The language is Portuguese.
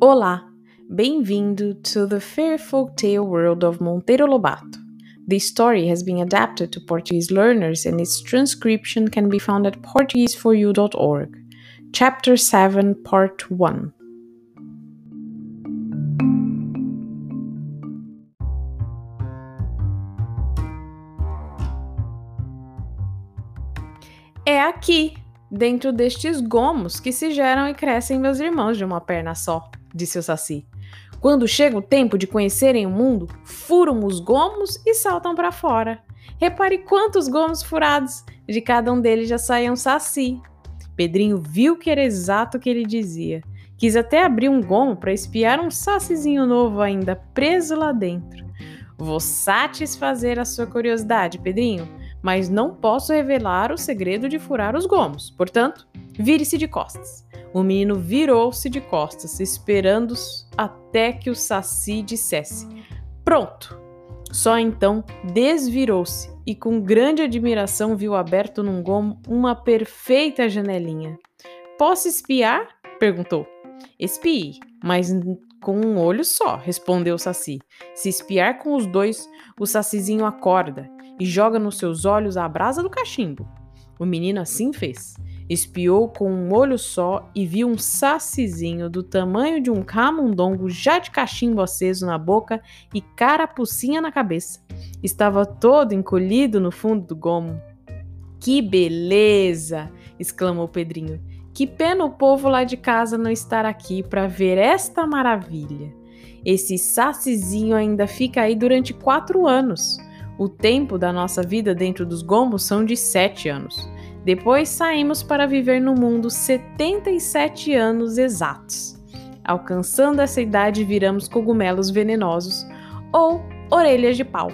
Olá, bem-vindo to the Fair Folk Tale world of Monteiro Lobato. This story has been adapted to Portuguese learners and its transcription can be found at portugueseforyou.org. Chapter 7, Part 1. É aqui, dentro destes gomos, que se geram e crescem meus irmãos de uma perna só, disse o Saci. Quando chega o tempo de conhecerem o mundo, furam os gomos e saltam para fora. Repare quantos gomos furados, de cada um deles já saia um saci. Pedrinho viu que era exato o que ele dizia. Quis até abrir um gomo para espiar um sacizinho novo ainda preso lá dentro. Vou satisfazer a sua curiosidade, Pedrinho, mas não posso revelar o segredo de furar os gomos. Portanto, vire-se de costas. O menino virou-se de costas, esperando até que o Saci dissesse: Pronto! Só então desvirou-se e, com grande admiração, viu aberto num gomo uma perfeita janelinha. Posso espiar? perguntou. Espie, mas com um olho só, respondeu o Saci. Se espiar com os dois, o Sacizinho acorda e joga nos seus olhos a brasa do cachimbo. O menino assim fez. Espiou com um olho só e viu um sacizinho do tamanho de um camundongo já de cachimbo aceso na boca e carapucinha na cabeça. Estava todo encolhido no fundo do gomo. Que beleza! exclamou Pedrinho. Que pena o povo lá de casa não estar aqui para ver esta maravilha. Esse sacizinho ainda fica aí durante quatro anos. O tempo da nossa vida dentro dos gomos são de sete anos. Depois saímos para viver no mundo 77 anos exatos. Alcançando essa idade, viramos cogumelos venenosos ou orelhas de pau.